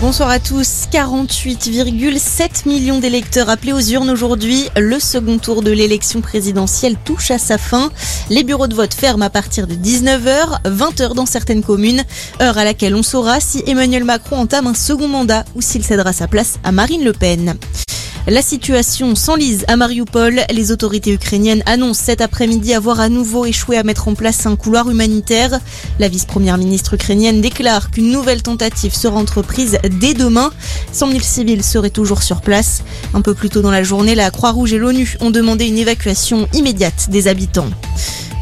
Bonsoir à tous. 48,7 millions d'électeurs appelés aux urnes aujourd'hui. Le second tour de l'élection présidentielle touche à sa fin. Les bureaux de vote ferment à partir de 19h, 20h dans certaines communes, heure à laquelle on saura si Emmanuel Macron entame un second mandat ou s'il cédera sa place à Marine Le Pen. La situation s'enlise à Mariupol. Les autorités ukrainiennes annoncent cet après-midi avoir à nouveau échoué à mettre en place un couloir humanitaire. La vice-première ministre ukrainienne déclare qu'une nouvelle tentative sera entreprise dès demain. 100 000 civils seraient toujours sur place. Un peu plus tôt dans la journée, la Croix-Rouge et l'ONU ont demandé une évacuation immédiate des habitants.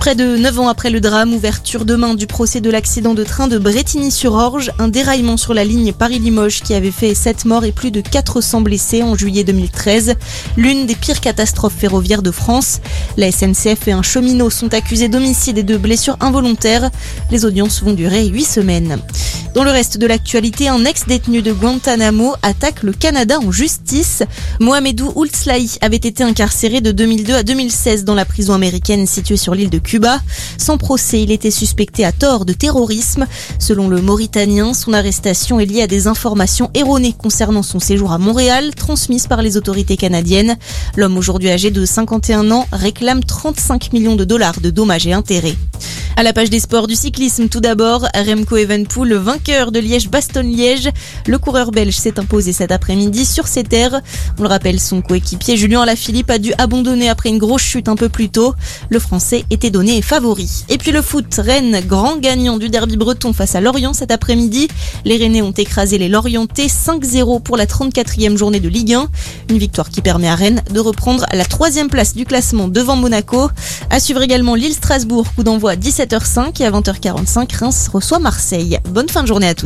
Près de 9 ans après le drame, ouverture demain du procès de l'accident de train de Bretigny-sur-Orge, un déraillement sur la ligne Paris-Limoges qui avait fait 7 morts et plus de 400 blessés en juillet 2013, l'une des pires catastrophes ferroviaires de France. La SNCF et un cheminot sont accusés d'homicide et de blessures involontaires. Les audiences vont durer 8 semaines. Dans le reste de l'actualité, un ex-détenu de Guantanamo attaque le Canada en justice. Mohamedou Oultslahi avait été incarcéré de 2002 à 2016 dans la prison américaine située sur l'île de Cuba. Sans procès, il était suspecté à tort de terrorisme. Selon le Mauritanien, son arrestation est liée à des informations erronées concernant son séjour à Montréal, transmises par les autorités canadiennes. L'homme aujourd'hui âgé de 51 ans réclame 35 millions de dollars de dommages et intérêts. À la page des sports du cyclisme, tout d'abord, Remco Evenpool, vainqueur de Liège-Bastogne-Liège. Le coureur belge s'est imposé cet après-midi sur ses terres. On le rappelle, son coéquipier Julien Alaphilippe a dû abandonner après une grosse chute un peu plus tôt. Le français était donné favori. Et puis le foot, Rennes, grand gagnant du derby breton face à Lorient cet après-midi. Les Rennais ont écrasé les Lorientais 5-0 pour la 34e journée de Ligue 1. Une victoire qui permet à Rennes de reprendre la troisième place du classement devant Monaco. À suivre également Lille-Strasbourg, coup d'envoi 17 7h05 et à 20h45, Reims reçoit Marseille. Bonne fin de journée à tous.